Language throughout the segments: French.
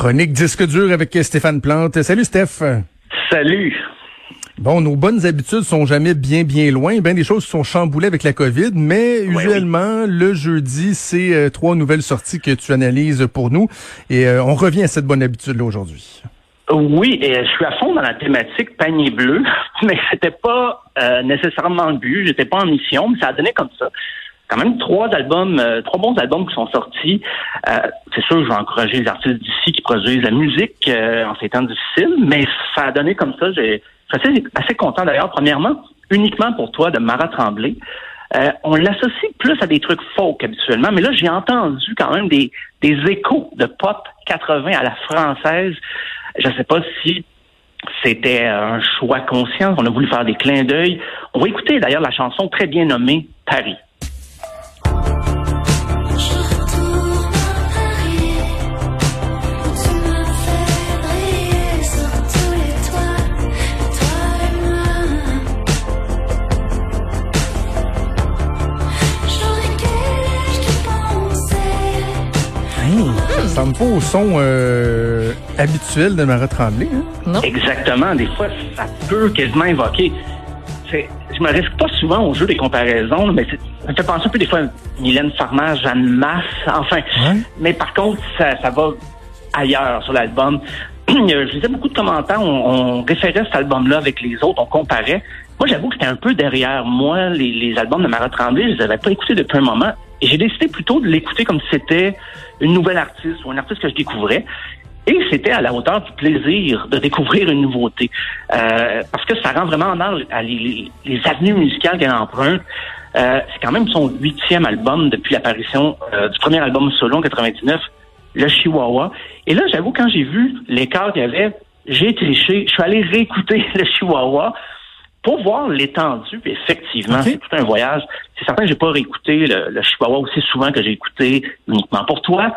Chronique disque dur avec Stéphane Plante. Salut Steph. Salut. Bon, nos bonnes habitudes sont jamais bien bien loin. Bien des choses sont chamboulées avec la COVID, mais usuellement le jeudi, c'est euh, trois nouvelles sorties que tu analyses pour nous et euh, on revient à cette bonne habitude là aujourd'hui. Oui, et je suis à fond dans la thématique panier bleu, mais c'était pas euh, nécessairement le but, j'étais pas en mission, mais ça a donné comme ça quand même trois albums, euh, trois bons albums qui sont sortis. Euh, c'est sûr, je vais encourager les artistes d'ici qui produisent la musique euh, en ces temps difficiles, mais ça a donné comme ça. J'ai, je suis assez, content d'ailleurs. Premièrement, uniquement pour toi de Mara Tremblay. on l'associe plus à des trucs folk habituellement, mais là j'ai entendu quand même des, des échos de pop 80 à la française. Je ne sais pas si c'était un choix conscient. On a voulu faire des clins d'œil. On va écouter d'ailleurs la chanson très bien nommée Paris. Ça me pas au son euh, habituel de Marat Tremblay. Hein? Non. Exactement. Des fois, ça peut quasiment évoquer. Je me risque pas souvent au jeu des comparaisons, mais ça me fait penser un peu des fois à Mylène Farmer, Jeanne Masse, enfin. Mais par contre, ça, va ailleurs sur l'album. je lisais beaucoup de commentaires, on, référait cet album-là avec les autres, on comparait. Moi, j'avoue que c'était un peu derrière moi, les, albums de Marat Tremblay, je les avais pas écoutés depuis un moment. J'ai décidé plutôt de l'écouter comme si c'était une nouvelle artiste ou un artiste que je découvrais. Et c'était à la hauteur du plaisir de découvrir une nouveauté. Euh, parce que ça rend vraiment en à les, les, avenues musicales qu'elle emprunte. Euh, c'est quand même son huitième album depuis l'apparition euh, du premier album solo en 99, Le Chihuahua. Et là, j'avoue, quand j'ai vu l'écart qu'il y avait, j'ai triché. Je suis allé réécouter Le Chihuahua pour voir l'étendue, effectivement, c'est tout un voyage. C'est certain que j'ai pas réécouté le, le, Chihuahua aussi souvent que j'ai écouté uniquement pour toi,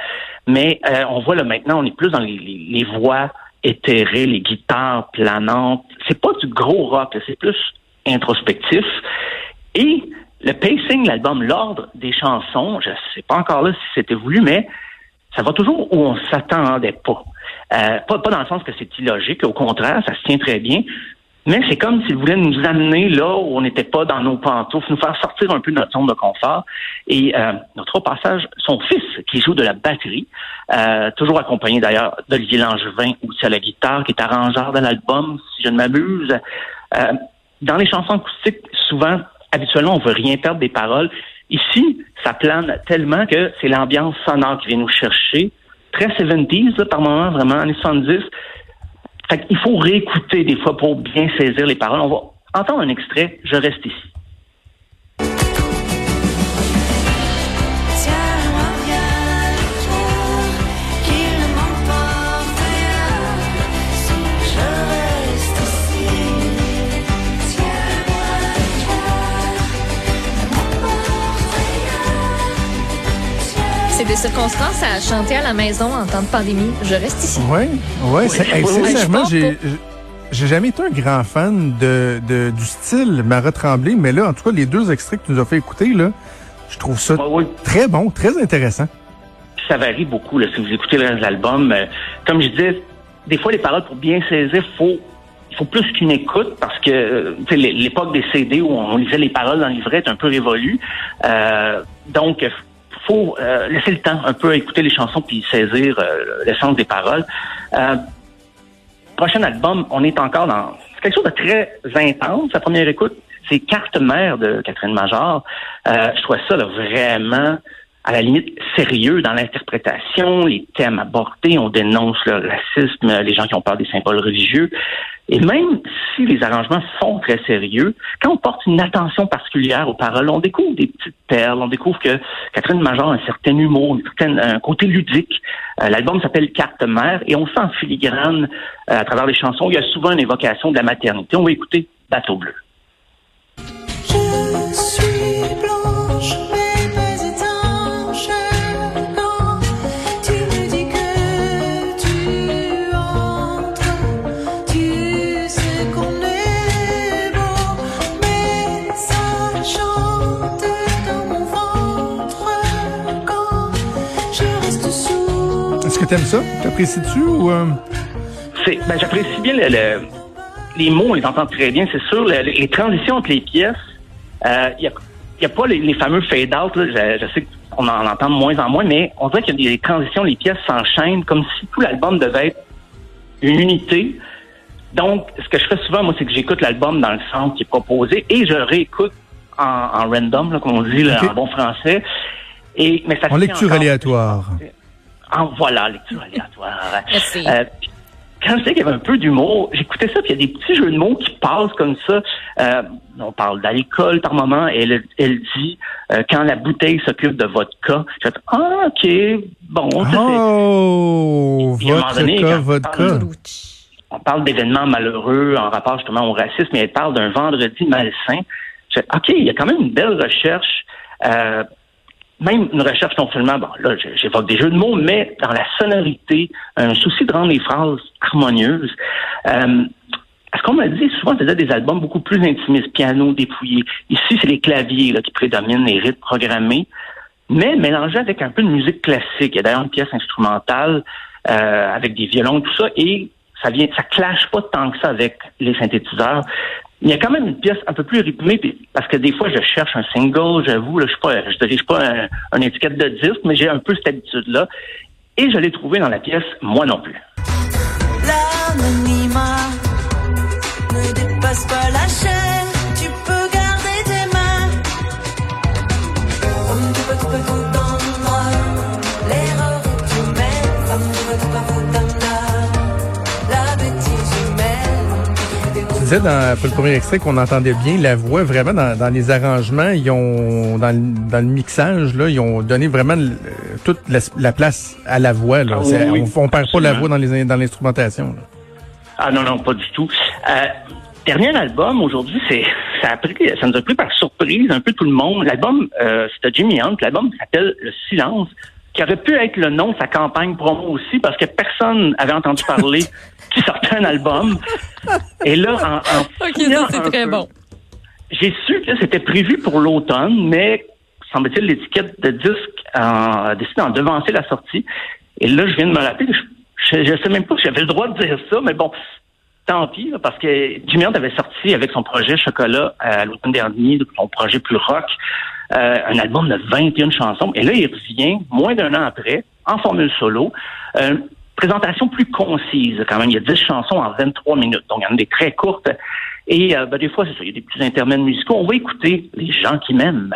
mais euh, on voit là maintenant, on est plus dans les, les, voix éthérées, les guitares planantes. C'est pas du gros rock, c'est plus introspectif. Et le pacing, l'album, l'ordre des chansons, je sais pas encore là si c'était voulu, mais ça va toujours où on s'attendait pas. Euh, pas. Pas dans le sens que c'est illogique, au contraire, ça se tient très bien. Mais c'est comme s'il voulait nous amener là où on n'était pas dans nos pantoufles, nous faire sortir un peu de notre zone de confort. Et euh, notre passage, son fils qui joue de la batterie, euh, toujours accompagné d'ailleurs d'Olivier Langevin aussi à la guitare, qui est arrangeur de l'album, si je ne m'abuse. Euh, dans les chansons acoustiques, souvent, habituellement, on veut rien perdre des paroles. Ici, ça plane tellement que c'est l'ambiance sonore qui vient nous chercher. Très 70s, par moment, vraiment, années 70 il faut réécouter des fois pour bien saisir les paroles. On va entendre un extrait, je reste ici. Circonstances à chanter à la maison en temps de pandémie. Je reste ici. Oui, ouais, oui. sincèrement, j'ai j'ai jamais été un grand fan de, de du style Marat Tremblay, mais là, en tout cas, les deux extraits que tu nous as fait écouter, là, je trouve ça très bon, très intéressant. Ça varie beaucoup, là, si vous écoutez l'album. Euh, comme je disais, des fois, les paroles, pour bien saisir, faut il faut plus qu'une écoute parce que euh, l'époque des CD où on lisait les paroles dans le livret est un peu révolue. Euh, donc, faut euh, laisser le temps un peu à écouter les chansons puis saisir euh, l'essence des paroles. Euh, prochain album, on est encore dans quelque chose de très intense. La première écoute, c'est Carte mère de Catherine Major. Euh, je trouve ça là, vraiment à la limite sérieux dans l'interprétation, les thèmes abordés, on dénonce le racisme, les gens qui ont peur des symboles religieux. Et même si les arrangements sont très sérieux, quand on porte une attention particulière aux paroles, on découvre des petites perles, on découvre que Catherine Major a un certain humour, un côté ludique. Euh, l'album s'appelle Carte mère et on sent en filigrane euh, à travers les chansons, il y a souvent une évocation de la maternité. On va écouter Bateau bleu. T'aimes ça? T'apprécies-tu ou... Euh? Ben, j'apprécie bien les mots, on les entend très bien, c'est sûr. Les, transitions entre les pièces, il euh, n'y a, a, pas les, fameux fade-out. Je, je, sais qu'on en entend de moins en moins, mais on dirait qu'il y a des transitions, les pièces s'enchaînent comme si tout l'album devait être une unité. Donc, ce que je fais souvent, moi, c'est que j'écoute l'album dans le sens qui est proposé et je réécoute en, en random, comme on dit en bon français. Et, mais ça en lecture aléatoire. En voilà, lecture aléatoire. Euh, quand je sais qu'il y avait un peu d'humour, j'écoutais ça, puis il y a des petits jeux de mots qui passent comme ça. Euh, on parle d'alcool par moment, et elle, elle dit euh, quand la bouteille s'occupe de votre cas. Je fais ah ok, bon. Oh, vodka, vodka. On parle d'événements malheureux en rapport justement au racisme, mais elle parle d'un vendredi malsain. Je fais, ok, il y a quand même une belle recherche. Euh, même une recherche non seulement, bon, là, j'évoque des jeux de mots, mais dans la sonorité, un souci de rendre les phrases harmonieuses. Euh, ce qu'on m'a dit, souvent, c'était des albums beaucoup plus intimistes, piano dépouillé. Ici, c'est les claviers là, qui prédominent, les rythmes programmés, mais mélangés avec un peu de musique classique. Il y a d'ailleurs une pièce instrumentale euh, avec des violons, tout ça, et ça vient, ça clash pas tant que ça avec les synthétiseurs il y a quand même une pièce un peu plus rythmée, parce que des fois, je cherche un single, j'avoue, je ne pas, pas un, étiquette de disque, mais j'ai un peu cette habitude-là. Et je l'ai trouvé dans la pièce Moi non plus. L'anonymat ne dépasse pas la disais dans le premier extrait qu'on entendait bien la voix vraiment dans, les arrangements, ils ont dans, le mixage là, ils ont donné vraiment toute la, place à la voix. Là. Ah on, perd pas la voix dans les dans l'instrumentation. Ah non non pas du tout. Euh, dernier album aujourd'hui, c'est ça a pris, ça nous a pris par surprise un peu tout le monde. L'album euh, c'était Jimmy Hunt, l'album s'appelle Le Silence qui aurait pu être le nom de sa campagne promo aussi, parce que personne avait entendu parler qu'il sortait un album. Et là, en, en OK, c'est très bon. J'ai su que c'était prévu pour l'automne, mais semble-t-il, l'étiquette de disque a décidé d'en devancer la sortie. Et là, je viens de me rappeler, je, ne sais même pas si j'avais le droit de dire ça, mais bon, tant pis, parce que Jimmy Hunt avait sorti avec son projet Chocolat à l'automne dernier, son projet plus rock, euh, un album de 21 chansons. Et là, il revient, moins d'un an après, en formule solo. Euh, présentation plus concise quand même. Il y a 10 chansons en 23 minutes. Donc, il y en a des très courtes. Et euh, ben, des fois, c'est ça, il y a des petits intermèdes musicaux. On va écouter les gens qui m'aiment.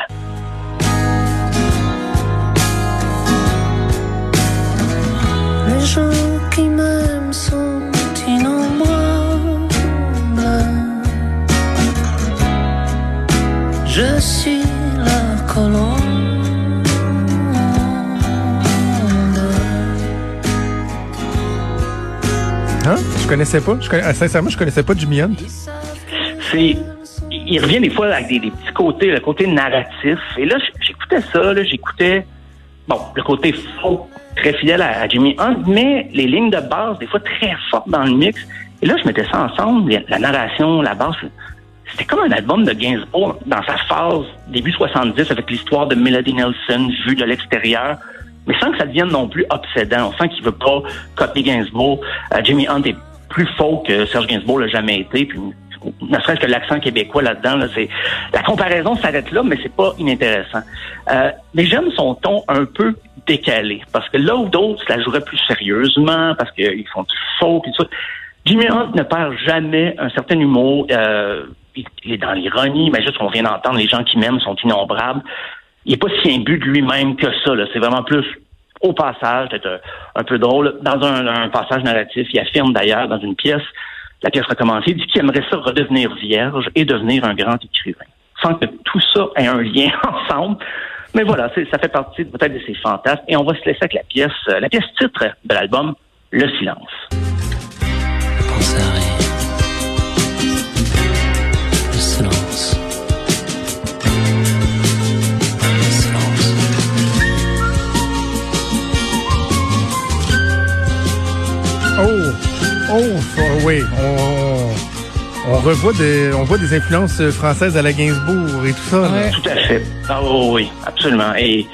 Hein? Je connaissais pas. Sincèrement, je connaissais pas Jimmy Hunt. C'est. Il revient des fois avec des, petits côtés, le côté narratif. Et là, j'écoutais ça, j'écoutais, bon, le côté faux, très fidèle à, Jimmy Hunt, mais les lignes de base, des fois très fortes dans le mix. Et là, je mettais ça ensemble, la narration, la base. C'était comme un album de Gainsbourg dans sa phase début 70 avec l'histoire de Melody Nelson vue de l'extérieur mais sans que ça devienne non plus obsédant. On sent qu'il veut pas copier Gainsbourg. Euh, Jimmy Hunt est plus faux que Serge Gainsbourg l'a jamais été. Puis ne serait-ce que l'accent québécois là-dedans, c'est la comparaison s'arrête là, mais c'est pas inintéressant. Euh, mais j'aime son ton un peu décalé, parce que là où d'autres la joueraient plus sérieusement, parce qu'ils font du faux, puis tout ça. Jimmy Hunt ne perd jamais un certain humour. Euh, il est dans l'ironie, mais juste qu'on vient d'entendre, les gens qui m'aiment sont innombrables il n'est pas si imbu de lui-même que ça. C'est vraiment plus au passage, peut-être un, peu drôle. Dans un, passage narratif, il affirme d'ailleurs dans une pièce, la pièce recommencée, il dit qu'il aimerait ça redevenir vierge et devenir un grand écrivain. Sans que tout ça ait un lien ensemble. Mais voilà, ça fait partie peut-être de ses fantasmes. Et on va se laisser avec la pièce, euh, la pièce titre de l'album, Le silence. Oui, on, on, revoit des, on voit des influences françaises à la Gainsbourg et tout ça. Tout à fait. Ah, oh, oui, absolument. Et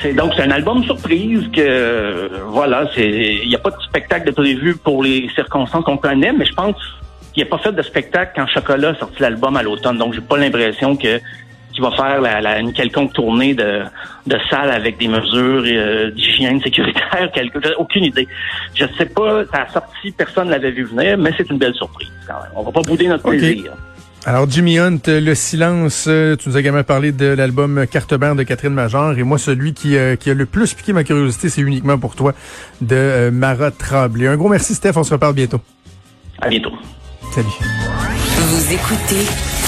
C'est donc c'est un album surprise que voilà, c'est il n'y a pas de spectacle de prévu pour les circonstances qu'on connaît, mais je pense qu'il n'y a pas fait de spectacle quand Chocolat a sorti l'album à l'automne. Donc j'ai pas l'impression que qu'il va faire la, une quelconque tournée de, de salle avec des mesures euh, d'hygiène sécuritaire, quelque, aucune idée. Je sais pas, ça a sorti, personne l'avait vu venir, mais c'est une belle surprise quand même. On va pas bouder notre plaisir. Alors, Jimmy Hunt, Le Silence, euh, tu nous as également parlé de l'album Carte Blanche de Catherine Major. Et moi, celui qui, euh, qui a le plus piqué ma curiosité, c'est uniquement pour toi, de euh, Mara Tremblay. Un gros merci, Steph. On se reparle bientôt. À bientôt. Salut. Vous écoutez